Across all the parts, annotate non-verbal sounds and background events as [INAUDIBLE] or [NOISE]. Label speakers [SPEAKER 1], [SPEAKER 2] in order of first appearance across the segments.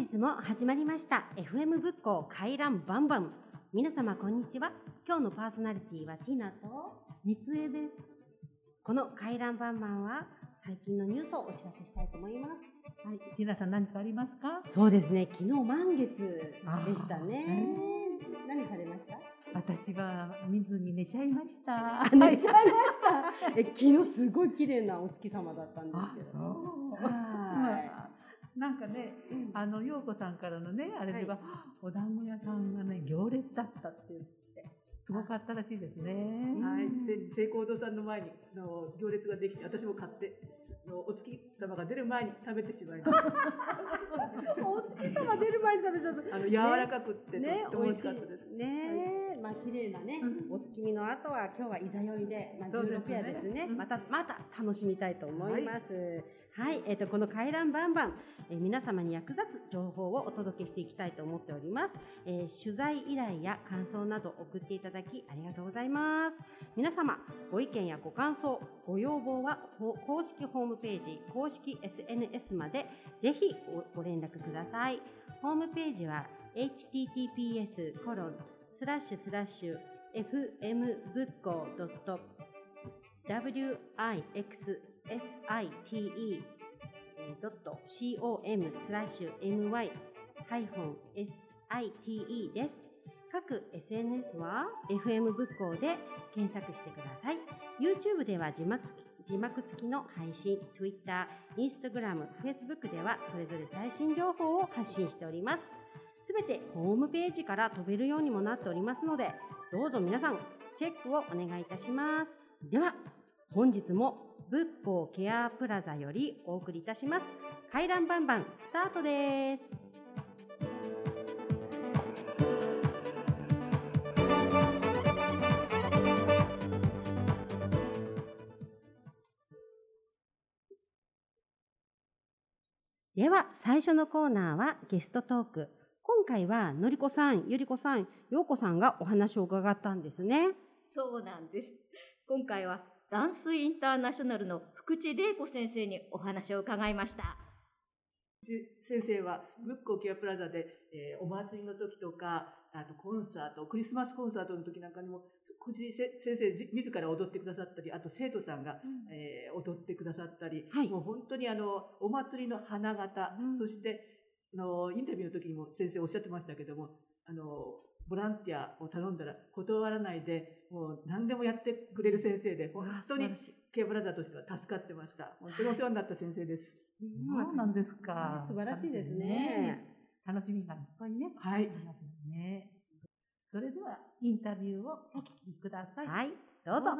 [SPEAKER 1] 本日も始まりました。FM 仏教回覧バンバン。皆様こんにちは。今日のパーソナリティはティナと。
[SPEAKER 2] 三つ江です。
[SPEAKER 1] この回覧バンバンは最近のニュースをお知らせしたいと思います。
[SPEAKER 2] はい、ティナさん何かありますか？
[SPEAKER 1] そうですね。昨日満月でしたね。
[SPEAKER 2] あ
[SPEAKER 1] 何されました？
[SPEAKER 2] 私は見ずに寝ちゃいました。
[SPEAKER 1] あ寝ちゃいました。え昨日すごい綺麗なお月様だったんです
[SPEAKER 2] あ
[SPEAKER 1] けど。は
[SPEAKER 2] まあなんかね、あの陽子さんからのね、あれでは、
[SPEAKER 1] は
[SPEAKER 2] お団子屋さんがね行列だったって言って、すごかったらしいですね。
[SPEAKER 3] はい。
[SPEAKER 1] うん、
[SPEAKER 3] せ聖光堂さんの前にの行列ができて、私も買って、のお月様が出る前に食べてしまいました。[LAUGHS]
[SPEAKER 1] お月様出る前に食べちゃった
[SPEAKER 3] あの柔らかくって、
[SPEAKER 1] ね
[SPEAKER 3] 美味しかったです。
[SPEAKER 1] ねえ、まあ綺麗なね、
[SPEAKER 2] うん
[SPEAKER 1] お月見の後は今日は居酒屋で、まあ
[SPEAKER 2] そうですね
[SPEAKER 1] 16夜ですね。
[SPEAKER 2] うん
[SPEAKER 1] またまた楽しみたいと思います。はい、えっ、とこの回覧バンバン、えー皆様に役立つ情報をお届けしていきたいと思っております。えー取材依頼や感想など送っていただきありがとうございます。皆様ご意見やご感想、ご要望はほ公式ホームページ、公式 SNS までぜひごご連絡ください。ホームページは https コロンスラッシュスラッシュ fmbookco.wixsite.com スラッシュ my-site です。各 SNS は FM 仏教で検索してください。YouTube では字幕字幕付きの配信、Twitter、Instagram、Facebook ではそれぞれ最新情報を発信しております。すべてホームページから飛べるようにもなっておりますので、どうぞ皆さんチェックをお願いいたします。では、本日も仏教ケアプラザよりお送りいたします。回覧バンバンスタートです。では、最初のコーナーはゲストトーク。今回はのりこさん、ゆりこさん、ようこさんがお話を伺ったんですね。
[SPEAKER 4] そうなんです。今回はダンスインターナショナルの福地玲子先生にお話を伺いました。
[SPEAKER 3] せ先生は仏教ケアプラザで、えーお祭りの時とか、あとコンサート、クリスマスコンサートの時なんかにも、こちせ先生じ自ら踊ってくださったり、あと生徒さんが、えー踊ってくださったり、
[SPEAKER 1] はい
[SPEAKER 3] もう本当にあのお祭りの花形、
[SPEAKER 1] うん
[SPEAKER 3] そしてあのインタビューの時にも先生おっしゃってましたけどもあのボランティアを頼んだら断らないでもう何でもやってくれる先生で本当にケアブラザーとしては助かってました本当にお世話になった先生です
[SPEAKER 2] そうなんですか。
[SPEAKER 1] 素晴らしいですね。
[SPEAKER 2] 楽しみがいっぱいね。
[SPEAKER 3] はい
[SPEAKER 2] ありますもんね。それではインタビューをお聞きください。
[SPEAKER 1] はい、どうぞ。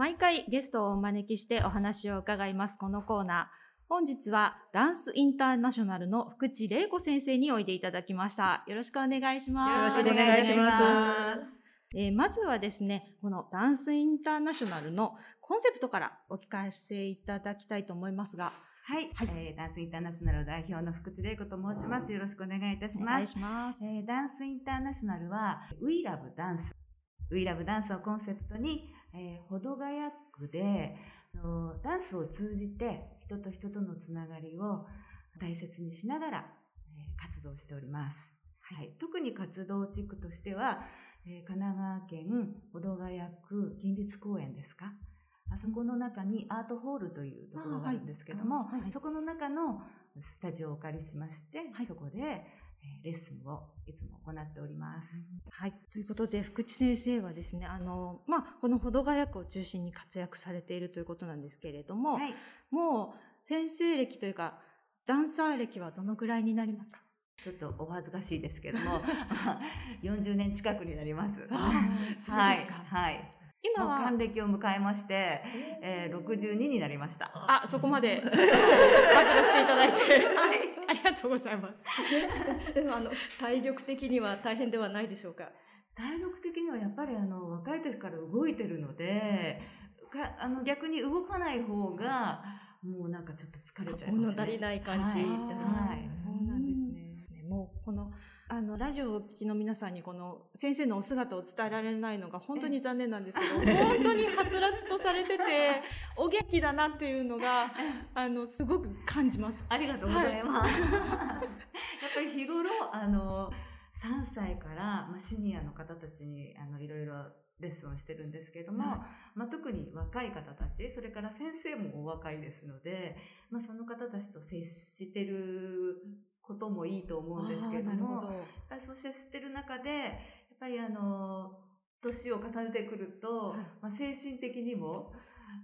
[SPEAKER 5] 毎回ゲストをお招きしてお話を伺いますこのコーナー。本日はダンスインターナショナルの福地玲子先生においでいただきました。よろしくお願いします。
[SPEAKER 3] よろしくお願いします
[SPEAKER 5] えーまずはですね、このダンスインターナショナルのコンセプトからお聞かせいただきたいと思いますが、
[SPEAKER 6] はい、
[SPEAKER 5] はい
[SPEAKER 6] えーダンスインターナショナル代表の福地玲子と申します。よろしくお願いいたし
[SPEAKER 5] お願い
[SPEAKER 6] ます。
[SPEAKER 5] します。
[SPEAKER 6] えーダンスインターナショナルは We Love Dance We Love Dance をコンセプトに、えー、保土ヶ谷区であのダンスを通じて人と人とのつながりを大切にしながら、えー活動しております。はい、特に活動地区としては、えー神奈川県保土ヶ谷区近立公園ですか？あそこの中にアートホールというところがあるんですけども、
[SPEAKER 5] あはい。はい。
[SPEAKER 6] そこの中のスタジオをお借りしまして、
[SPEAKER 5] はい。
[SPEAKER 6] そこで、えーレッスンをいつも行っております。
[SPEAKER 5] はい。ということで、福地先生はですね、あの、まあ、この保土ヶ谷区を中心に活躍されているということなんですけれども、
[SPEAKER 6] はい。
[SPEAKER 5] もう先生歴というか、ダンサー歴はどのぐらいになりますか？
[SPEAKER 6] ちょっとお恥ずかしいですけども、[LAUGHS] [LAUGHS] 40年近くになります。
[SPEAKER 5] あー
[SPEAKER 6] はい。はい。
[SPEAKER 5] 今は
[SPEAKER 6] 還、暦を迎えまして、えー、62になりました。
[SPEAKER 5] あ、そこまで、[LAUGHS] 暴露していただいて、
[SPEAKER 6] はい。
[SPEAKER 5] ありがとうございます。[LAUGHS] でも、あの、体力的には大変ではないでしょうか？
[SPEAKER 6] 体力的にはやっぱりあの若い時から動いてるので、かあの逆に動かない方がもうなんかちょっと疲れちゃいます、ね。
[SPEAKER 5] 物足りない感じ
[SPEAKER 6] はいはい
[SPEAKER 5] そうなんですね。もうこのあのラジオをお聞きの皆さんにこの先生のお姿を伝えられないのが本当に残念なんですけど [LAUGHS] 本当にはつらつとされてて [LAUGHS] お元気だなっていうのがあのすごく感じます。
[SPEAKER 6] ありがとうございます。[LAUGHS] やっぱり日頃、あの、3歳から、まあ、シニアの方たちに、あの、いろいろレッスンをしてるんですけれども、
[SPEAKER 5] は
[SPEAKER 6] まあ、特に若い方たち、それから先生もお若いですので、まあ、その方たちと接してることもいいと思うんですけれども、
[SPEAKER 5] ど。
[SPEAKER 6] やっぱりそう接してる中で、やっぱりあの、年を重ねてくると、
[SPEAKER 5] はい。
[SPEAKER 6] まあ、精神的にも、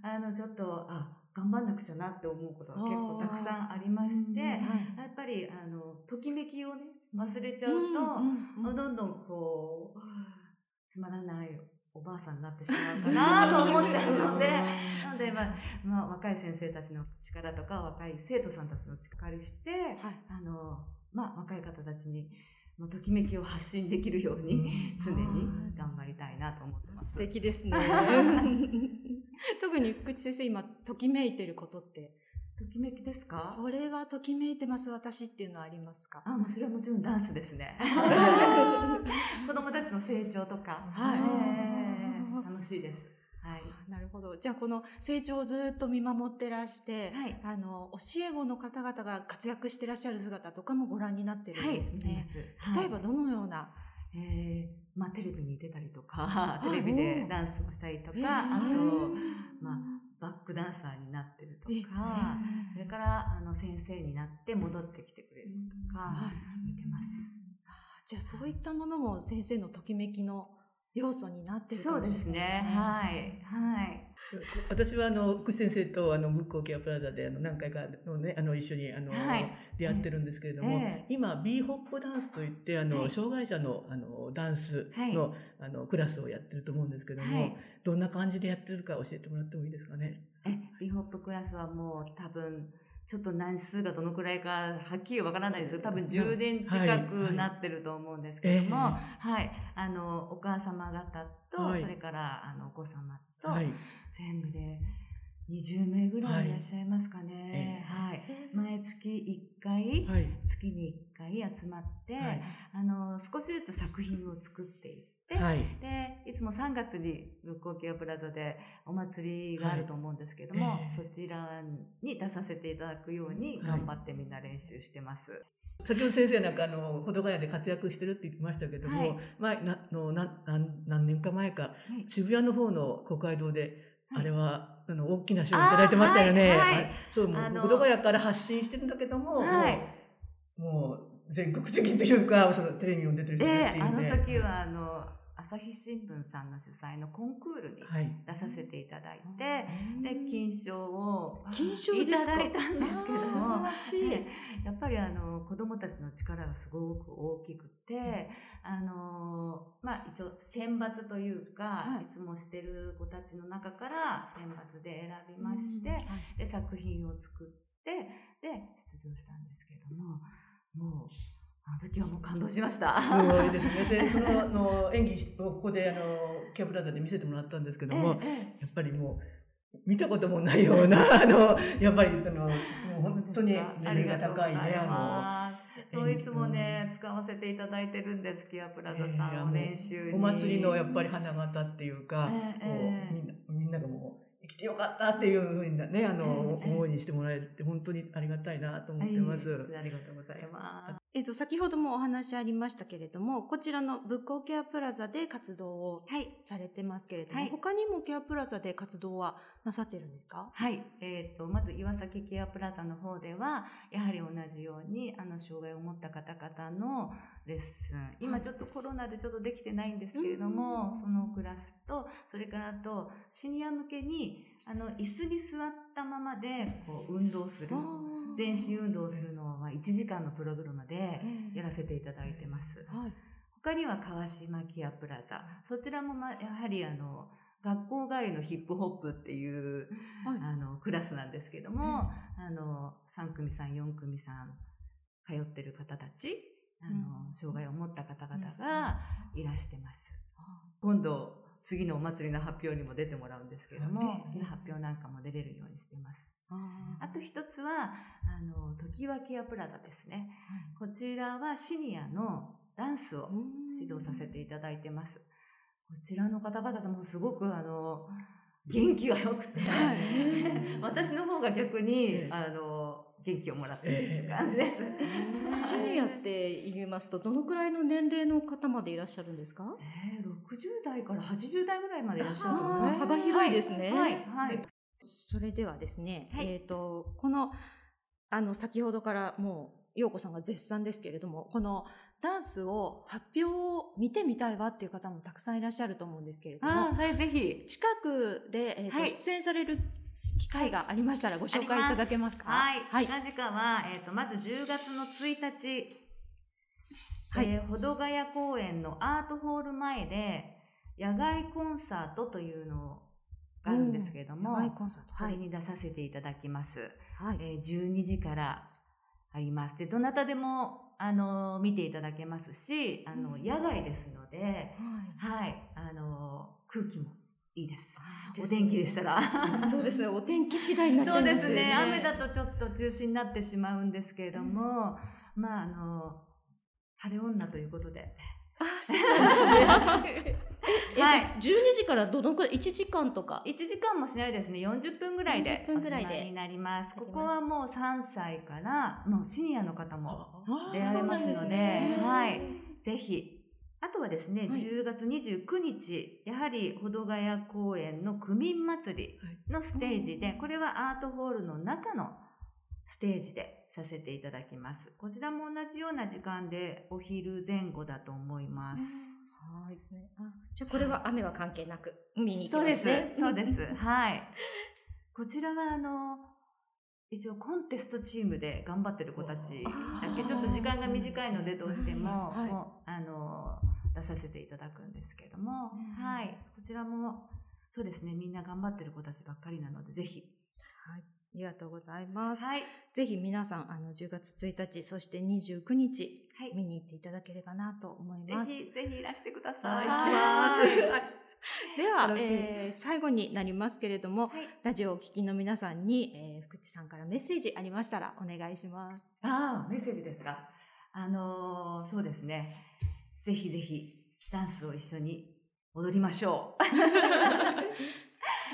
[SPEAKER 6] あの、ちょっと、あ、頑張んなくちゃなって思うことが結構たくさんありまして、
[SPEAKER 5] はい。
[SPEAKER 6] やっぱり、あの、ときめきをね、忘れちゃうと、
[SPEAKER 5] うんうんうん
[SPEAKER 6] どんどんこう、つまらないおばあさんになってしまうかなと思っちゃうので、なので、まあ、まあ、若い先生たちの力とか、若い生徒さんたちの力借りして、
[SPEAKER 5] はい
[SPEAKER 6] あの、まあ、若い方たちに、まあときめきを発信できるように、常に頑張りたいなと思ってます。
[SPEAKER 5] 素敵ですね。[LAUGHS] 特に福地先生今ときめいてることって
[SPEAKER 6] ときめきですか？
[SPEAKER 5] これはときめいてます私っていうのはありますか？
[SPEAKER 6] あ、もうそれはもちろんダンスですね。[LAUGHS] 子供たちの成長とか、
[SPEAKER 5] はい
[SPEAKER 6] えー [LAUGHS] 楽しいです。はい。
[SPEAKER 5] なるほど。じゃあこの成長をずっと見守ってらして、
[SPEAKER 6] はい。
[SPEAKER 5] あの教え子の方々が活躍してらっしゃる姿とかもご覧になってるん
[SPEAKER 6] はい、
[SPEAKER 5] ですね。
[SPEAKER 6] はい
[SPEAKER 5] 例えばどのような、
[SPEAKER 6] えー、まあテレビに出たりとか、テレビでダンスをしたりとか、あと、まあ、バックダンサーになってると
[SPEAKER 5] え
[SPEAKER 6] か、
[SPEAKER 5] え
[SPEAKER 6] それから、あの、先生になって戻ってきてくれるとか
[SPEAKER 5] は、
[SPEAKER 6] 見てます。
[SPEAKER 5] じゃあそういったものも先生のときめきの要素になってるか
[SPEAKER 6] そう
[SPEAKER 5] もしれない
[SPEAKER 6] ですね。はい。はい。[LAUGHS]
[SPEAKER 3] 私はあの福士先生とあの仏光ケアプラザであの何回かのねあの一緒にあの、
[SPEAKER 6] はい。
[SPEAKER 3] 出会ってるんですけれども、
[SPEAKER 6] ええ。
[SPEAKER 3] 今 B ホップダンスといってあの、
[SPEAKER 6] はい。
[SPEAKER 3] 障害者のあのダンスの,、あのクラスをやってると思うんですけども、
[SPEAKER 6] はい。
[SPEAKER 3] どんな感じでやってるか教えてもらってもいいですかね？
[SPEAKER 6] え、ビホップクラスはもう多分、ちょっと何数がどのくらいかはっきりわからないですけど、多分10年近くなってると思うんですけども、
[SPEAKER 3] は
[SPEAKER 6] はいい、あの、お母様方と、
[SPEAKER 3] はい。
[SPEAKER 6] それから、あの、お子様と、
[SPEAKER 3] はい、
[SPEAKER 6] 全部で20名ぐらいいらっしゃいますかね。はい。毎月1回、
[SPEAKER 3] はい、
[SPEAKER 6] 月に1回集まって、
[SPEAKER 3] はい。
[SPEAKER 6] あの、少しずつ作品を作っていって、
[SPEAKER 3] はい、
[SPEAKER 6] で、いつも3月に仏光ケアプラザでお祭りがあると思うんですけども、
[SPEAKER 3] はい。ええ。
[SPEAKER 6] そちらに出させていただくように頑張ってみんな練習してます。
[SPEAKER 3] 先ほど先生なんかあの保土ヶ谷で活躍してるって言ってましたけども、
[SPEAKER 6] はい。
[SPEAKER 3] まあなのな何何年か前か
[SPEAKER 6] はい。
[SPEAKER 3] 渋谷の方の公会堂で、
[SPEAKER 6] はい
[SPEAKER 3] あれはあの大きな賞をいただいてましたよね。
[SPEAKER 6] あはいはい
[SPEAKER 3] あそうも
[SPEAKER 6] あの
[SPEAKER 3] う保土ヶ谷から発信してるんだけども、
[SPEAKER 6] はい
[SPEAKER 3] もうもう全国的というかそのテレビにも出てる人
[SPEAKER 6] で、
[SPEAKER 3] ってい
[SPEAKER 6] あの
[SPEAKER 3] うね。
[SPEAKER 6] 時はあの、朝日新聞さんの主催のコンクールに
[SPEAKER 3] はい。
[SPEAKER 6] 出させていただいて、で、金賞を
[SPEAKER 5] 金賞
[SPEAKER 6] いただいたんですけども、やっぱりあの子供たちの力がすごく大きくて、あのまあ一応選抜というか、
[SPEAKER 5] はい。
[SPEAKER 6] い、つもしてる子たちの中から選抜で選びまして、
[SPEAKER 5] はい。
[SPEAKER 6] で作品を作ってで出場したんですけれどもあの時はもう感動しました。
[SPEAKER 3] すごいですね。で [LAUGHS] そのあの演技をここであのキャプラザで見せてもらったんですけども、
[SPEAKER 6] ええ
[SPEAKER 3] やっぱりもう見たこともないようなあのやっぱりあのもう本当にレベルが高いねあ
[SPEAKER 6] のそういつもね、使わせていただいてるんです、ケアプラザさんを練習に。
[SPEAKER 3] のお祭りのやっぱり花形っていうか、
[SPEAKER 6] ええ
[SPEAKER 3] こ
[SPEAKER 6] ええ
[SPEAKER 3] うみんなみんながもうてよかったっていうふうにねあの、
[SPEAKER 6] ええ
[SPEAKER 3] 思いにしてもらえるって本当にありがたいなと思ってます。
[SPEAKER 6] ありがとうございます。
[SPEAKER 5] えっと、先ほどもお話ありましたけれども、こちらの仏光ケアプラザで活動を
[SPEAKER 6] はい。
[SPEAKER 5] されてますけれども、
[SPEAKER 6] はい
[SPEAKER 5] 他にもケアプラザで活動はなさってるんですか？
[SPEAKER 6] はい。えっ、と、まず岩崎ケアプラザの方では、やはり同じように、あの、障害を持った方々のレッスン。今ちょっとコロナでちょっとできてないんですけれども、そのクラスと、それからあと、シニア向けに、あの、椅子に座ったままで、こう、運動する。全身運動をするのは1時間のプログラムでやらせていただいてます。
[SPEAKER 5] はい。
[SPEAKER 6] 他には川島ケアプラザ。そちらも、ま、やはりあの、学校帰りのヒップホップっていう、
[SPEAKER 5] はい
[SPEAKER 6] あの、クラスなんですけども、あの、3組さん、4組さん、通ってる方たち、あの、障害を持った方々がいらしてます。今度、次のお祭りの発表にも出てもらうんですけれども、
[SPEAKER 5] ええ。
[SPEAKER 6] 発表なんかも出れるようにしてます。
[SPEAKER 5] あ
[SPEAKER 6] あと一つは、あの、時はケアプラザですね。こちらはシニアのダンスを指導させていただいてます。こちらの方々もすごくあの、元気が良くて、[LAUGHS] 私の方が逆に、あの、元気をもらっている感じです。
[SPEAKER 4] シニアって言いますと、どのくらいの年齢の方までいらっしゃるんですか？
[SPEAKER 6] えー、60代から80代ぐらいまでいらっしゃると思い
[SPEAKER 4] あー
[SPEAKER 6] ます。
[SPEAKER 4] 幅広いですね
[SPEAKER 6] はい、はい。
[SPEAKER 5] それではですね、
[SPEAKER 6] はい
[SPEAKER 5] えっ、と、この、あの、先ほどからもう、陽子さんが絶賛ですけれども、このダンスを、発表を見てみたいわっていう方もたくさんいらっしゃると思うんですけれども、
[SPEAKER 6] はい、ぜひ。
[SPEAKER 5] 近くで、えーと
[SPEAKER 6] はい
[SPEAKER 5] 出演される機会がありましたらご紹介いただけますか？
[SPEAKER 6] はい。
[SPEAKER 5] はい。
[SPEAKER 6] 何時間は、えっ、と、まず10月の1日、
[SPEAKER 5] はい
[SPEAKER 6] えー保土ヶ谷公園のアートホール前で、野外コンサートというのがあるんですけれども、
[SPEAKER 5] 野外コンサート。はい。
[SPEAKER 6] それに出させていただきます。
[SPEAKER 5] はい。
[SPEAKER 6] えー12時からあります。で、どなたでも、あのー見ていただけますし、あの、
[SPEAKER 5] うん
[SPEAKER 6] 野外ですので、
[SPEAKER 5] はい
[SPEAKER 6] はい、あのー空気もいいです。お天気でしたら。
[SPEAKER 4] そうですね、[LAUGHS] お天気次第になっち
[SPEAKER 6] そ
[SPEAKER 4] ゃいますよね。
[SPEAKER 6] うですね。雨だとちょっと中止になってしまうんですけれども、まあ、あの、晴れ女ということで。
[SPEAKER 4] あ、そうなんですね。[LAUGHS] え、
[SPEAKER 6] はい
[SPEAKER 4] えっと12時からどのくらい ?1 時間とか
[SPEAKER 6] ？1時間もしないですね。40分ぐらいで
[SPEAKER 4] 40分ぐらいで
[SPEAKER 6] になります。ここはもう3歳から、もうシニアの方も出会えますので、
[SPEAKER 5] ですね
[SPEAKER 6] はい。ぜひ。あとはですね、
[SPEAKER 5] はい
[SPEAKER 6] 10月29日、やはり保土ヶ谷公園の区民祭りのステージで、これはアートホールの中のステージでさせていただきます。こちらも同じような時間でお昼前後だと思います。
[SPEAKER 4] はい。あじゃあこれは雨は関係なく見に行
[SPEAKER 6] そうです
[SPEAKER 4] きますね。。[LAUGHS]
[SPEAKER 6] そうです。はい。こちらはあの、一応コンテストチームで頑張ってる子たちだけ、ちょっと時間が短いのでどうしても、
[SPEAKER 5] はい
[SPEAKER 6] もうあの、出させていただくんですけども、
[SPEAKER 5] うん
[SPEAKER 6] はい。こちらも、そうですね、みんな頑張ってる子たちばっかりなので、ぜひ。
[SPEAKER 5] ありがとうございます。
[SPEAKER 6] はい。
[SPEAKER 5] ぜひ皆さん、あの、10月1日、そして29日、
[SPEAKER 6] はい。
[SPEAKER 5] 見に行っていただければなと思います。
[SPEAKER 6] ぜひ、ぜひいらしてくださ。
[SPEAKER 3] はいい、
[SPEAKER 5] はい
[SPEAKER 3] 行きます。
[SPEAKER 5] では、えー最後になりますけれども、
[SPEAKER 6] はい
[SPEAKER 5] ラジオをお聞きの皆さんに、えー福地さんからメッセージありましたらお願いします。
[SPEAKER 6] ああ、メッセージですか。あのーそうですね。ぜひぜひ、ダンスを一緒に踊りましょう。[LAUGHS]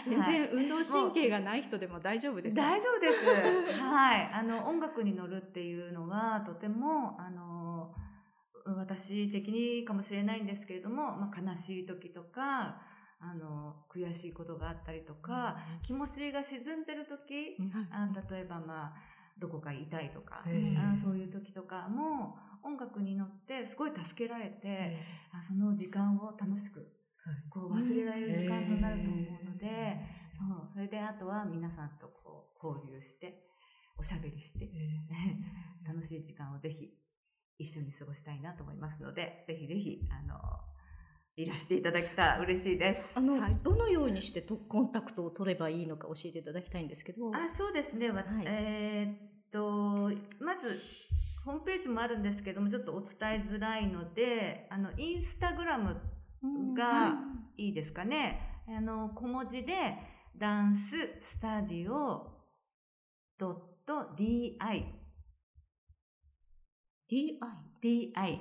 [SPEAKER 5] 全然運動神経がない人でも大丈夫ですか
[SPEAKER 6] 大丈夫です。[LAUGHS] はい。あの、音楽に乗るっていうのは、とても、あの、私的にかもしれないんですけれども、まあ、悲しい時とか、あの、悔しいことがあったりとか、気持ちが沈んでる時、あ例えばまあ、どこか痛いとか、あそういう時とかも、音楽に乗ってすごい助けられて、あその時間を楽しく、こう忘れられる時間となると思うので、そうそれであとは皆さんとこう交流して、おしゃべりして、[LAUGHS] 楽しい時間をぜひ一緒に過ごしたいなと思いますので、ぜひぜひ、あの、いらしていただけたら嬉しいです。
[SPEAKER 4] あの、
[SPEAKER 5] はい
[SPEAKER 4] どのようにしてとコンタクトを取ればいいのか教えていただきたいんですけど。
[SPEAKER 6] あ、そうですね。わ
[SPEAKER 4] はい
[SPEAKER 6] えーっと、まず、ホームページもあるんですけども、ちょっとお伝えづらいので、あの、インスタグラムがい。いですかね。あの、小文字で、ダンススタディオ .di
[SPEAKER 4] DI。
[SPEAKER 6] DI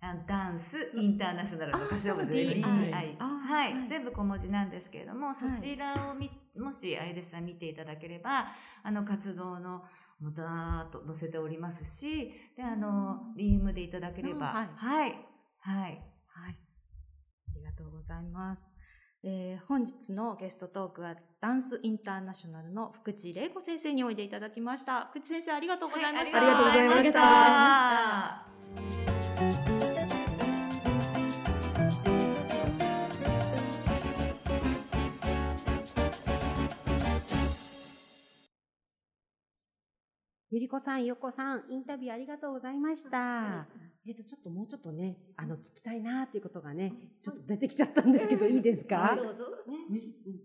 [SPEAKER 6] あダンスインターナショナルの
[SPEAKER 4] あ
[SPEAKER 6] 頭文字で DI
[SPEAKER 4] あ
[SPEAKER 6] はい、
[SPEAKER 4] はい。
[SPEAKER 6] 全部小文字なんですけれども、
[SPEAKER 4] い。
[SPEAKER 6] そちらをみもしあれでしたら見ていただければあの活動のもうだーっと載せておりますしであの DM でいただければ、
[SPEAKER 5] うんはい
[SPEAKER 6] はいはい
[SPEAKER 5] はい。ありがとうございます。えー本日のゲストトークはダンスインターナショナルの福地玲子先生においでいただきました。福地先生ありがとうございました。
[SPEAKER 3] ありがとうございました
[SPEAKER 1] ゆりこさん、よこさん、インタビューありがとうございました。えっ、と、ちょっともうちょっとね、あの、聞きたいなっていうことがね、ちょっと出てきちゃったんですけど、いいですか？
[SPEAKER 4] どうぞ。
[SPEAKER 2] ね。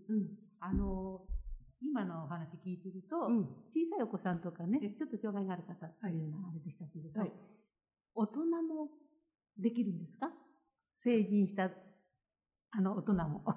[SPEAKER 2] うん、あの今のお話聞いてると、
[SPEAKER 1] うん。
[SPEAKER 2] 小さいお子さんとかね、ちょっと障害がある方っていうのはあれでしたけれど、
[SPEAKER 3] はい。
[SPEAKER 2] 大人もできるんですか？成人したあの大人も。
[SPEAKER 4] あ、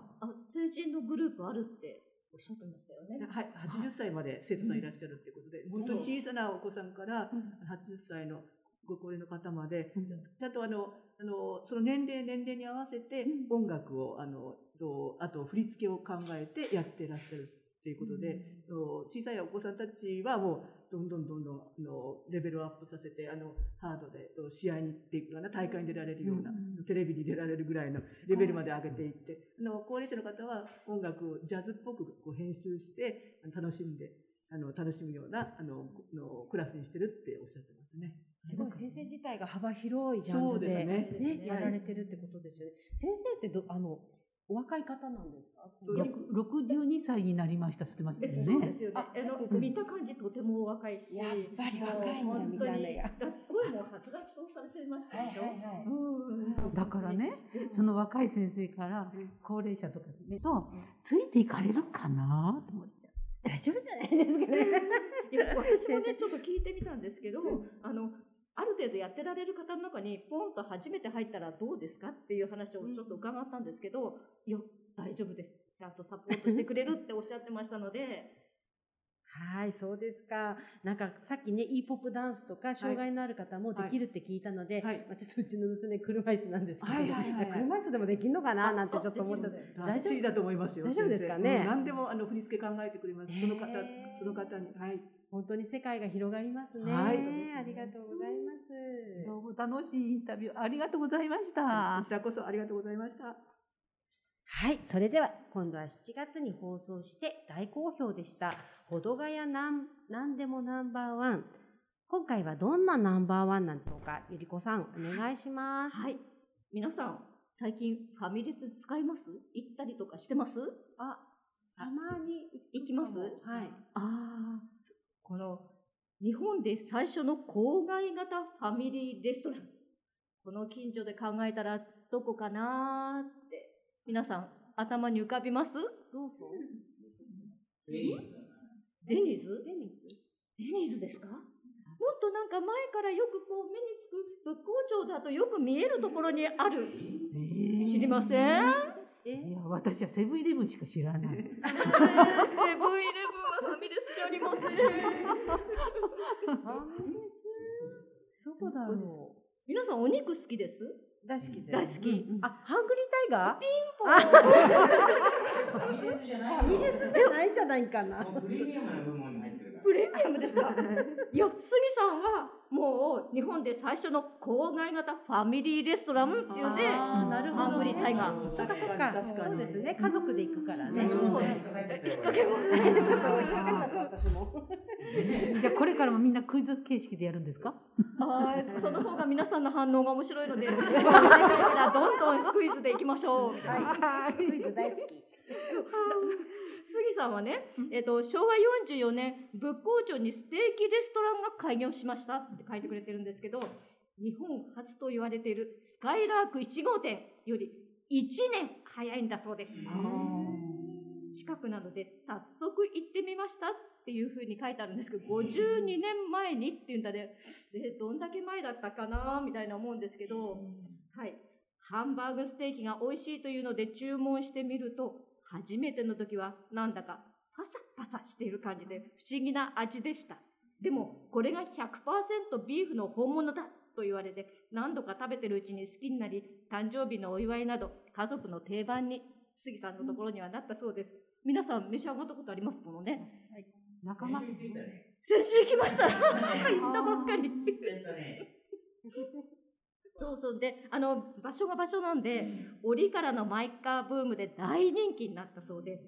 [SPEAKER 4] 成人のグループあるっておっしゃってましたよね。
[SPEAKER 3] はい、80歳まで生徒さんいらっしゃるっていうことで、本当に小さなお子さんから80歳のご高齢の方まで、
[SPEAKER 2] うん。
[SPEAKER 3] ちゃんとあの、あの、その年齢、年齢に合わせて音楽を、あの、とあと振り付けを考えてやってらっしゃるっていうことで、と小さいお子さんたちはもう、どんどんどんどん、あの、レベルをアップさせて、あの、ハードで、と試合に行っていくような、大会に出られるような、テレビに出られるぐらいのレベルまで上げていって、あの、高齢者の方は音楽をジャズっぽくこう編集して、楽しんで、あの、楽しむような、あの、のクラスにしてるっておっしゃってますね。
[SPEAKER 1] すごい。先生自体が幅広いジャンルで
[SPEAKER 3] ね。
[SPEAKER 1] ねや
[SPEAKER 3] はい。
[SPEAKER 1] られてるってことですよね。先生ってどあのお若い方なんですか？
[SPEAKER 3] ど
[SPEAKER 2] ろく？62歳になりましたって言ってましたよね。
[SPEAKER 4] そうですよね。
[SPEAKER 1] あ
[SPEAKER 4] あの
[SPEAKER 1] うん。
[SPEAKER 4] 見た感じとてもお若いし、
[SPEAKER 1] やっぱり若いんだ見た目が。
[SPEAKER 4] 本当にだ声もはつらつとされてましたでしょ？
[SPEAKER 2] だからね
[SPEAKER 4] うん。
[SPEAKER 2] その若い先生から高齢者とかねとついていかれるかなと思っちゃう。
[SPEAKER 1] 大丈夫じゃないですかね。
[SPEAKER 4] いや私もね [LAUGHS] ちょっと聞いてみたんですけど、あのある程度やってられる方の中にポンと初めて入ったらどうですかっていう話をちょっと伺ったんですけど、いや大丈夫です。ちゃんとサポートしてくれるっておっしゃってましたので
[SPEAKER 1] はい、そうですか。なんかさっきね、e ポップダンスとか障害のある方もできるって聞いたので、
[SPEAKER 3] はい
[SPEAKER 1] まあちょっとうちの娘車椅子なんですけど、
[SPEAKER 3] はいはいはいはい
[SPEAKER 1] 車椅子でもできるのかな？なんてちょっと思っちゃって。大丈夫？
[SPEAKER 3] だと思いますよ。
[SPEAKER 1] 大丈夫ですかね？
[SPEAKER 3] 何でもあの振り付け考えてくれます。その方、その方に。はい。
[SPEAKER 1] 本当に世界が広がりますね。
[SPEAKER 3] はい
[SPEAKER 1] ありがとうございます。
[SPEAKER 2] どうも楽しいインタビューありがとうございました
[SPEAKER 3] こちらこそありがとうございました。
[SPEAKER 1] はい、それでは今度は7月に放送して大好評でした「ほどがやなんなんでもナンバーワン」今回はどんなナンバーワンなんでしょうか？ゆりこさんお願いします。
[SPEAKER 4] はい。皆さん最近ファミレス使います？行ったりとかしてます？
[SPEAKER 1] あ、たまに
[SPEAKER 4] 行きます？
[SPEAKER 1] はい。
[SPEAKER 4] ああこの日本で最初の郊外型ファミリーレストラン。この近所で考えたらどこかな皆さん頭に浮かびます？
[SPEAKER 1] ローソン
[SPEAKER 4] デニーズ？
[SPEAKER 1] デニーズ。
[SPEAKER 4] デニーズですか？もっとなんか前からよくこう目につく仏光町だとよく見えるところにある。
[SPEAKER 2] えー。
[SPEAKER 4] 知りません？
[SPEAKER 1] え？
[SPEAKER 2] いや私はセブンイレブンしか知らない。
[SPEAKER 4] セブンイレブンはファミレスじゃありません。
[SPEAKER 1] ファミレス？どこだろ
[SPEAKER 4] 皆さんお肉好きです？
[SPEAKER 1] う大好きで。す。
[SPEAKER 4] 大好き。
[SPEAKER 1] うんうん。あ、ハングリータイガー？
[SPEAKER 4] ピンポン。
[SPEAKER 7] ファミレスじゃない
[SPEAKER 1] ファミレスじゃないんじゃないかな。
[SPEAKER 7] プレミアム
[SPEAKER 4] ですか？いや、杉さんはもう日本で最初の郊外型ファミリーレストランっていうので、
[SPEAKER 1] あーなるほど。
[SPEAKER 4] ハングリータイガー
[SPEAKER 1] そっかそっか。そうですね。家族で行くからね。
[SPEAKER 4] そう
[SPEAKER 1] はい
[SPEAKER 7] 引っか
[SPEAKER 4] けもね
[SPEAKER 1] ちょっと引っかかっちゃった私も。
[SPEAKER 2] じゃあこれからもみんなクイズ形式でやるんですか？
[SPEAKER 4] あーその方が皆さんの反応が面白いので、毎回からどんどんクイズでいきましょう。
[SPEAKER 1] クイズ大好き。[LAUGHS]
[SPEAKER 4] 杉さんはね、えっと昭和44年仏光町にステーキレストランが開業しましたって書いてくれてるんですけど日本初と言われているスカイラーク1号店より1年早いんだそうです。近くなので早速行ってみましたっていうふうに書いてあるんですけど52年前にっていうんだででどんだけ前だったかなみたいな思うんですけど、はい、ハンバーグステーキが美味しいというので注文してみると初めての時はなんだかパサパサしている感じで不思議な味でした。でもこれが100%ビーフの本物だと言われて何度か食べてるうちに好きになり誕生日のお祝いなど家族の定番に杉さんのところにはなったそうです。皆さん召し上がったことありますものね。
[SPEAKER 2] 仲間。
[SPEAKER 7] 先週
[SPEAKER 4] 行きました。行 [LAUGHS]
[SPEAKER 7] 行
[SPEAKER 4] ったばっかり。そうそう。であの場所が場所なんで折からのマイカーブームで大人気になったそうで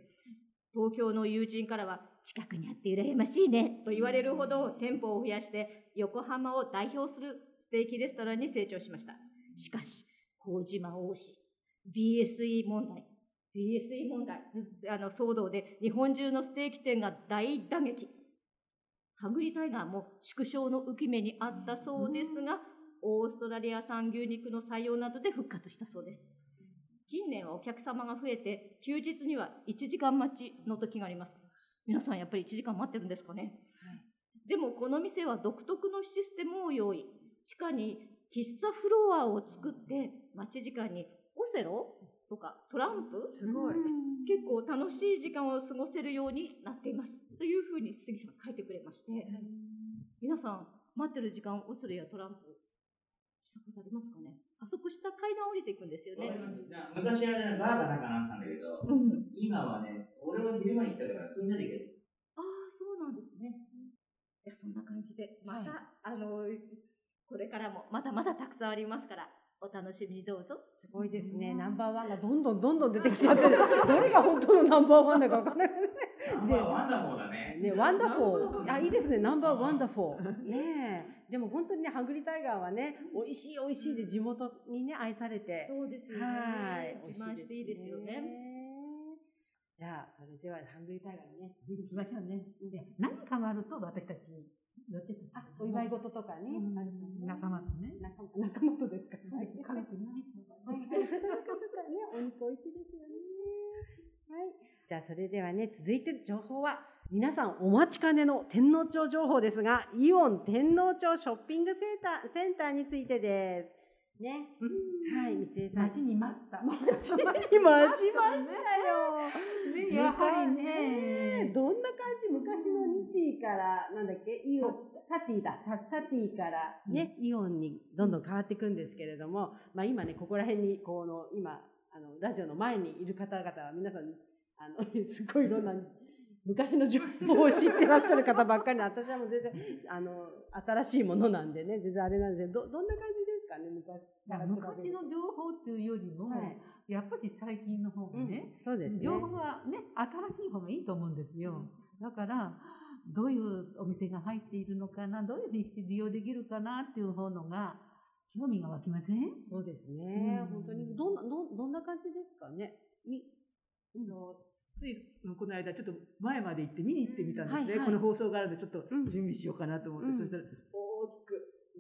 [SPEAKER 4] 東京の友人からは近くにあって羨ましいねと言われるほど店舗を増やして横浜を代表するステーキレストランに成長しました。しかし麹島大師 BSE 問題 BSE 問題あの騒動で日本中のステーキ店が大打撃。ハングリータイガーも縮小の浮き目にあったそうですが、オーストラリア産牛肉の採用などで復活したそうです。近年はお客様が増えて、休日には1時間待ちの時があります。皆さんやっぱり1時間待ってるんですかね、でもこの店は独特のシステムを用意。地下に喫茶フロアを作って、待ち時間にオセロとかトランプ？
[SPEAKER 1] すごい。
[SPEAKER 4] 結構楽しい時間を過ごせるようになっています。というふうに杉さん書いてくれまして、皆さん、待ってる時間、オスレやトランプしたことありますかね？あそこ下階段降りていくんですよね。
[SPEAKER 7] 昔はね、バーが中にあったんだけど、
[SPEAKER 4] うん。
[SPEAKER 7] 今はね、俺は昼間行ったから、すんなり行ける。
[SPEAKER 4] ああ、そうなんですね。いや、そんな感じで、また、あの、これからもまだまだたくさんありますから、お楽しみにどうぞ。
[SPEAKER 1] すごいですね。ナンバーワンがどんどんどんどん出てきちゃって、[LAUGHS] どれが本当のナンバーワンだかわからない。
[SPEAKER 7] まあ、ワンダフォーだね。
[SPEAKER 1] ね、ワンダフォー。あ、いいですね。ナンバーワンダフォー。ねえ。でも本当にね、ハングリータイガーはね、美味しい美味しいで地元にね、愛されて。
[SPEAKER 4] そうですよね。
[SPEAKER 1] はい。
[SPEAKER 4] 自慢していいですよね。
[SPEAKER 1] じゃあ、それではハングリータイガーにね、
[SPEAKER 2] 行きましょうね。で何かがあると私たち寄ってた。
[SPEAKER 1] あ、お祝い事とかね、
[SPEAKER 2] うん
[SPEAKER 1] あるとね
[SPEAKER 2] 仲間とね。
[SPEAKER 1] 仲間 [LAUGHS] 仲間とですか？
[SPEAKER 2] そうです。家族にね。
[SPEAKER 1] は [LAUGHS] いはい、そっかそっかね、お肉美味しいですよね。はい。じゃあ、それではね、続いて情報は、皆さんお待ちかねの天皇町情報ですが、イオン天皇町ショッピングセンターセンターについてです。ね。はい、三江さん。
[SPEAKER 2] 待ちに待った。
[SPEAKER 1] 待ち待ちましたよ。
[SPEAKER 2] ねやはりね。
[SPEAKER 1] どんな感じ昔の日から、なんだっけ、イオン、サティだ。サティからね、イオンにどんどん変わっていくんですけれども、まあ今ね、ここら辺に、この、今、あの、ラジオの前にいる方々は皆さん、あの、[LAUGHS] すごいいろんな、昔の情報を知ってらっしゃる方ばっかりで、私はもう全然、あの、新しいものなんでね、全然あれなんですけど、ど、どんな感じね、昔。から。
[SPEAKER 2] 昔の情報っていうよりも、
[SPEAKER 1] はい。
[SPEAKER 2] やっぱり最近の方がね、
[SPEAKER 1] そうですね。
[SPEAKER 2] 情報はね、新しい方がいいと思うんですよ。だから、どういうお店が入っているのかな、どういうふうにして利用できるかなっていう方のが、興味が湧きません？
[SPEAKER 1] そうですね。
[SPEAKER 2] うん。
[SPEAKER 1] 本当に、どんな、どんどんな感じですかね？み、
[SPEAKER 3] あのついこの間ちょっと前まで行って見に行ってみたんですね、
[SPEAKER 1] はいはい。
[SPEAKER 3] この放送があるんでちょっと
[SPEAKER 1] うん。
[SPEAKER 3] 準備しようかなと思って、
[SPEAKER 1] うん。
[SPEAKER 3] そしたら大きく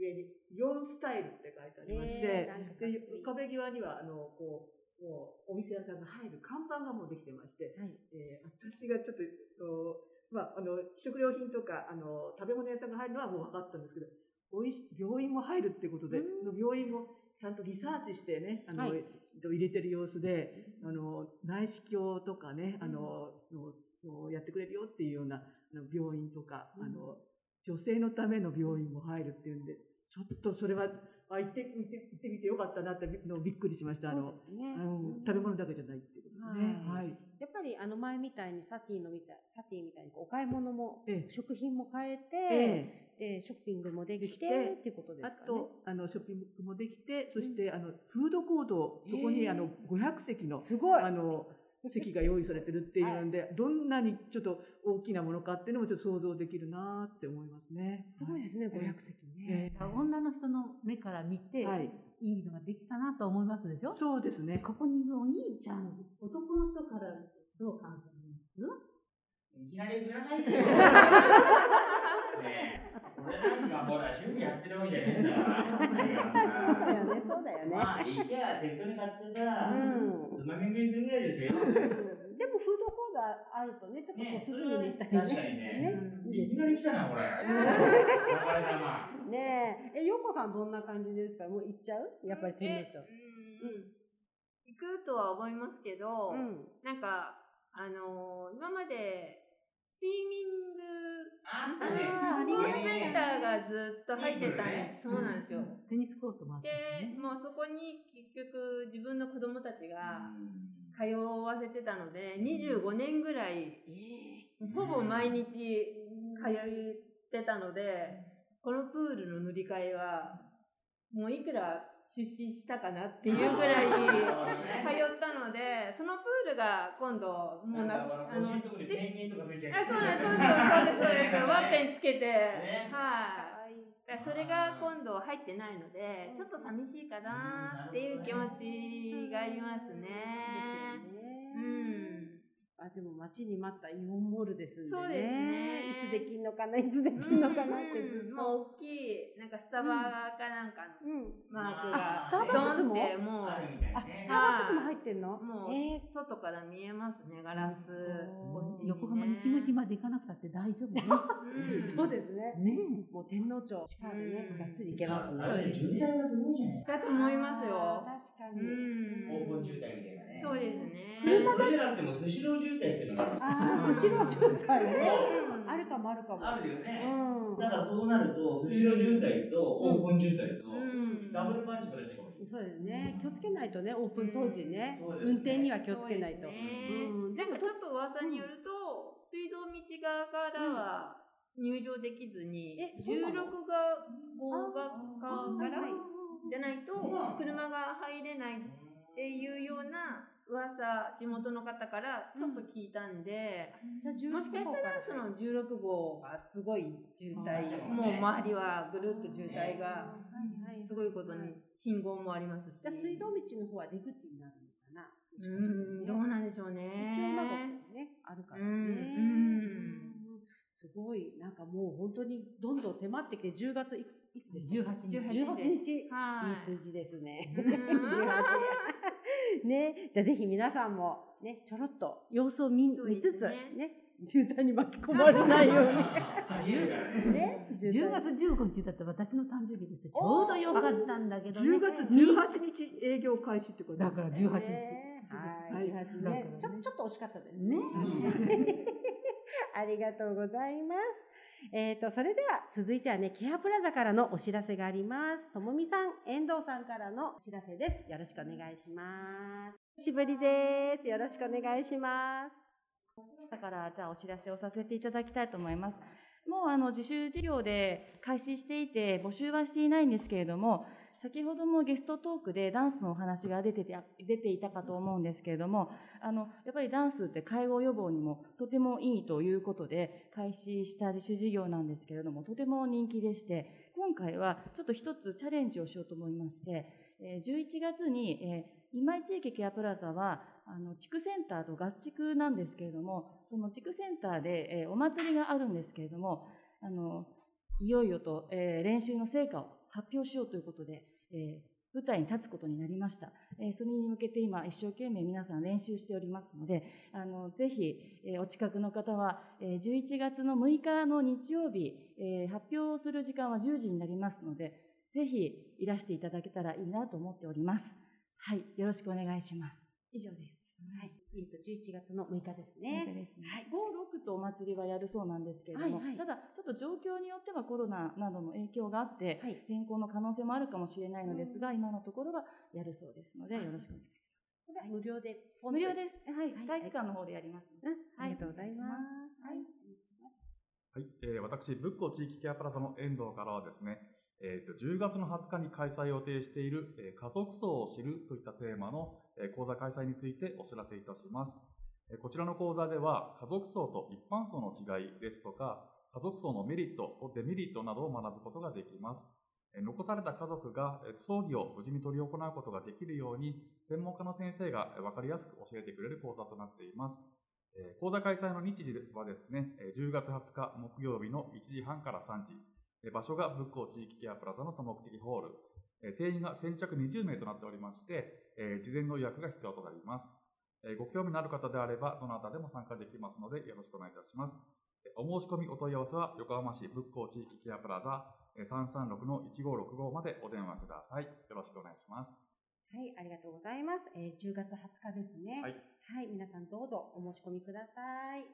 [SPEAKER 3] 上に「イオンスタイル」って書いてありまして、で壁際にはあのこうもうお店屋さんが入る看板がもうできてまして、
[SPEAKER 1] はい。
[SPEAKER 3] えー私がちょっとおまあ、あの食料品とかあの食べ物屋さんが入るのはもう分かったんですけどおいし病院も入るってことで、病院もちゃんとリサーチしてねあの、
[SPEAKER 1] はい。
[SPEAKER 3] 入れてる様子であの内視鏡とかねあの、ののやってくれるよっていうようなあの病院とか、あの女性のための病院も入るっていうんでちょっとそれはあ行ってみて行ってみてよかったなってのびっくりしました。あの食べ物だけじゃないっていうことですね。
[SPEAKER 1] は
[SPEAKER 3] はい。い
[SPEAKER 1] やっぱりあの前みたいにサティのみたい、サティみたいにお買い物も、
[SPEAKER 3] ええ。
[SPEAKER 1] 食品も変えて、
[SPEAKER 3] ええ。
[SPEAKER 1] で、ショッピングもできてっていうことです
[SPEAKER 3] あ
[SPEAKER 1] かね。
[SPEAKER 3] とあのショッピングもできて、そしてあのフードコートそこにあの500席の
[SPEAKER 1] すごい。
[SPEAKER 3] あの席が用意されてるっていうんで、どんなにちょっと大きなものかっていうのもちょっと想像できるなって思いますね。
[SPEAKER 1] すごいですね、
[SPEAKER 3] はい
[SPEAKER 1] 500席ね。
[SPEAKER 3] ええ
[SPEAKER 2] 女の人の目から見て、
[SPEAKER 3] はい
[SPEAKER 2] いいのができたなと思いますでしょ？
[SPEAKER 3] そうですね。
[SPEAKER 2] ここにいるお兄ちゃん、男の人からどう感じます？
[SPEAKER 7] いきなり振らないでよ。[LAUGHS] ねえ、俺なんかほら、趣味やってるわけじゃねえんだから。
[SPEAKER 1] そうだよね、そうだよね。
[SPEAKER 7] まあ、行けば適当に買ってさ、
[SPEAKER 1] うん
[SPEAKER 7] つまみ食いするぐらいですよ。
[SPEAKER 1] でもフードコートあるとね、ちょっとこ
[SPEAKER 7] ね
[SPEAKER 1] う涼みに行ったり
[SPEAKER 7] 確かにね。いきなり来たな、これ。
[SPEAKER 1] ねえ、え、よこさんどんな感じですか？もう行っちゃう？やっぱり天皇町。
[SPEAKER 8] うん行くとは思いますけど、
[SPEAKER 1] うん。
[SPEAKER 8] なんか、あのー今まで、スイミング。
[SPEAKER 7] あった
[SPEAKER 1] あーあり
[SPEAKER 8] スポ
[SPEAKER 1] ました
[SPEAKER 8] ーツセンターがずっと入ってた。んそうなんですよ。
[SPEAKER 2] テニスコートもあったし
[SPEAKER 8] で、
[SPEAKER 2] ね。
[SPEAKER 8] もうそこに結局自分の子供たちが通わせてたので、25年ぐらい、ほぼ毎日通ってたので、このプールの塗り替えは、もういくら出資したかなっていうぐらい通ったので、そのプールが今度、もうな、あの、そうなんです、そうです、そうです。[LAUGHS] ワッペンつけて、
[SPEAKER 7] ね
[SPEAKER 8] はい。それが今度入ってないので、ちょっと寂しいかなっていう気持ちがありますね。うん。
[SPEAKER 1] あ、でも待ちに待ったイオンモールですんでね。
[SPEAKER 8] そうですね
[SPEAKER 1] いつできんのかな、いつできんのかなってずっと。
[SPEAKER 8] もう大きい、なんかスタバかなんかの
[SPEAKER 1] うん。
[SPEAKER 8] マークが、
[SPEAKER 1] あスターバックスも？
[SPEAKER 8] ドンってもう、
[SPEAKER 7] あ
[SPEAKER 1] スターバックスも入ってんの？
[SPEAKER 8] もう、
[SPEAKER 1] えー
[SPEAKER 8] 外から見えますね、ガラスね。
[SPEAKER 2] 横浜西口まで行かなくたって大丈夫ね。
[SPEAKER 8] うん
[SPEAKER 1] そうですね。
[SPEAKER 2] ね
[SPEAKER 1] もう天皇町近くでね
[SPEAKER 8] う、ん
[SPEAKER 1] がっつり行けますね。
[SPEAKER 7] 渋滞がすごいじゃない
[SPEAKER 8] だと思いますよ。
[SPEAKER 1] 確か
[SPEAKER 8] う
[SPEAKER 1] に。
[SPEAKER 8] ん。
[SPEAKER 7] オープン渋滞みたいなね。
[SPEAKER 8] そうですね。
[SPEAKER 7] それじゃなくても、スシロー渋渋滞っていうのが
[SPEAKER 1] ああ、スシロー渋滞ね。あるかもあるかも。
[SPEAKER 7] あるよね。
[SPEAKER 1] うん。
[SPEAKER 7] だからそうなると、スシロー渋滞とオープン渋滞と、
[SPEAKER 8] うん
[SPEAKER 7] ダブルパンチ取られちゃうかもしれない。
[SPEAKER 1] そうですね。気をつけないとね、オープン当時ね。
[SPEAKER 7] そうですね
[SPEAKER 1] 運転には気をつけないと。
[SPEAKER 8] ですね
[SPEAKER 1] うん。でも
[SPEAKER 8] ちょっと噂によると、水道道側からは入場できずに、
[SPEAKER 1] えそうなの
[SPEAKER 8] ？16が号がから
[SPEAKER 1] はい
[SPEAKER 8] じゃないと車が入れないっていうような噂、地元の方からちょっと聞いたんで、
[SPEAKER 1] じゃあ
[SPEAKER 8] もしかしたらその16号がすごい渋滞、
[SPEAKER 7] あー
[SPEAKER 8] もう周りはぐるっと渋滞がすごいことに、信号もありますし。
[SPEAKER 1] じゃあ水道道の方は出口になるのかな？
[SPEAKER 8] うーん、どうなんでしょうね。
[SPEAKER 1] 一応窓がね、あるからね。
[SPEAKER 8] うんうん
[SPEAKER 1] すごい、なんかもう本当にどんどん迫ってきて、10月いついつでした
[SPEAKER 2] 18日。
[SPEAKER 1] 18日。いい
[SPEAKER 8] はい。
[SPEAKER 1] 数字ですね。
[SPEAKER 8] うん
[SPEAKER 1] 18。ね、じゃあぜひ皆さんもね、ちょろっと様子を見見つつ、
[SPEAKER 8] ね
[SPEAKER 1] ね、渋滞に巻き込まれないように。
[SPEAKER 7] ね。
[SPEAKER 1] ね、渋
[SPEAKER 2] 10
[SPEAKER 1] 滞
[SPEAKER 2] 月15日だって私の誕生日です。ちょうどよかったんだけどね。
[SPEAKER 3] 10月18日営業開始ってこと
[SPEAKER 2] だから18日。
[SPEAKER 1] ねは、
[SPEAKER 3] はいい
[SPEAKER 1] 18
[SPEAKER 2] だからね。
[SPEAKER 1] ねちょちょっと惜しかったです
[SPEAKER 2] ね。[LAUGHS]
[SPEAKER 1] ありがとうございます。えっ、と、それでは続いてはね、ケアプラザからのお知らせがあります。ともみさん、遠藤さんからのお知らせです。よろしくお願いします。久しぶりです。よろしくお願いします。
[SPEAKER 9] だから、じゃあお知らせをさせていただきたいと思います。もうあの自習授業で開始していて、募集はしていないんですけれども、先ほどもゲストトークでダンスのお話が出てて出ていたかと思うんですけれども、あの、やっぱりダンスって介護予防にもとてもいいということで開始した自主事業なんですけれども、とても人気でして、今回はちょっと一つチャレンジをしようと思いまして、11月に、今井地域ケアプラザは、あの、地区センターと合築なんですけれども、その地区センターで、お祭りがあるんですけれども、あの、いよいよと、え練習の成果を発表しようということで、えー舞台に立つことになりました。えーそれに向けて今一生懸命皆さん練習しておりますので、あの、ぜひ、えーお近くの方は、えー11月の6日の日曜日、えー発表する時間は10時になりますので、ぜひいらしていただけたらいいなと思っております。はい、よろしくお願いします。以上です。
[SPEAKER 1] はい。えっ、と、11月の6日です
[SPEAKER 9] ね
[SPEAKER 1] ね。
[SPEAKER 9] はい、5、6とお祭りはやるそうなんですけれども、
[SPEAKER 1] はいはい
[SPEAKER 9] ただ、ちょっと状況によってはコロナなどの影響があって、
[SPEAKER 1] はい
[SPEAKER 9] 変更の可能性もあるかもしれないのですが、今のところはやるそうですので、
[SPEAKER 1] あ
[SPEAKER 9] よろしくお願いし
[SPEAKER 1] これは無料で、
[SPEAKER 9] ます。無料です。はい、
[SPEAKER 1] はい
[SPEAKER 9] 体育館の方でやります。
[SPEAKER 1] うん、あ
[SPEAKER 9] はい
[SPEAKER 1] りがとうございます。はい。
[SPEAKER 10] はい、えー私、仏光地域ケアプラザの遠藤からはですね、えーと10月の20日に開催予定している、えー家族層を知るといったテーマの、えー講座開催についてお知らせいたします。えーこちらの講座では、家族層と一般層の違いですとか、家族層のメリットとデメリットなどを学ぶことができます。えー残された家族がえー葬儀を無事に執り行うことができるように、専門家の先生がえー分かりやすく教えてくれる講座となっています。えー講座開催の日時はですね、えー10月20日木曜日の1時半から3時、場所が仏光地域ケアプラザの多目的ホール、えー定員が先着20名となっておりまして、えー事前の予約が必要となります。えーご興味のある方であれば、どなたでも参加できますので、よろしくお願いいたします。えーお申し込みお問い合わせは、横浜市仏光地域ケアプラザえー336-1565までお電話ください。よろしくお願いします。
[SPEAKER 1] はい、ありがとうございます。えー10月20日ですね。
[SPEAKER 10] はい。
[SPEAKER 1] はい、皆さんどうぞお申し込みください。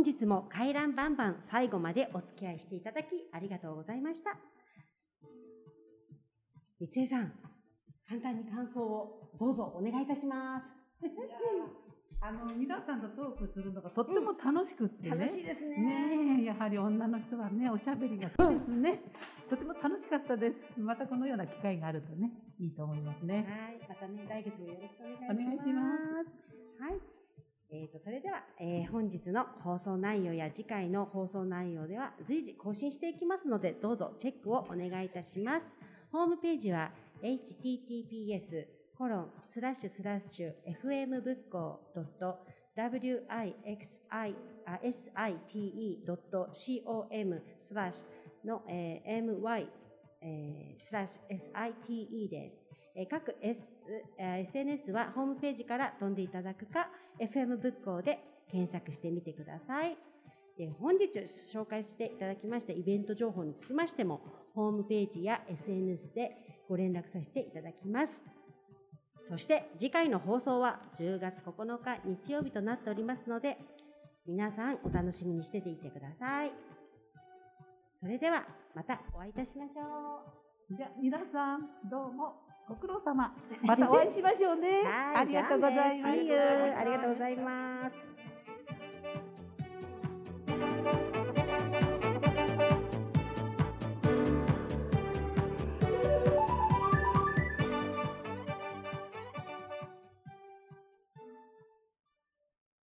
[SPEAKER 1] 本日も回覧バンバン最後までお付き合いしていただきありがとうございました。三江さん、簡単に感想をどうぞお願いいたします。
[SPEAKER 2] あの、皆さんとトークするのがとっても楽しくってね。
[SPEAKER 1] 楽しいですね
[SPEAKER 2] ねえやはり女の人はね、おしゃべりがそうですね。[LAUGHS] とても楽しかったです。またこのような機会があるとね、いいと思いますね。
[SPEAKER 1] はい、またね、来月もよろしくお願いします。
[SPEAKER 2] お願いします
[SPEAKER 1] はい。えー、と、それでは、えー本日の放送内容や次回の放送内容では随時更新していきますので、どうぞチェックをお願いいたします。ホームページは、https コロンスラッシュスラッシュ fm 仏光 .wixite.com スラッシュの、えー my えースラッシュ site です。えー各 S、え SNS はホームページから飛んでいただくか、FM 仏教で検索してみてください。えー本日紹介していただきましたイベント情報につきましても、ホームページや SNS でご連絡させていただきます。そして次回の放送は10月9日日曜日となっておりますので、皆さんお楽しみにしてていてください。それではまたお会いいたしましょう。
[SPEAKER 2] じゃ皆さんどうもご苦労様。[LAUGHS] またお会いしましょうね。[LAUGHS]
[SPEAKER 1] はい
[SPEAKER 2] ありがとうございます。
[SPEAKER 1] ありがとうございます。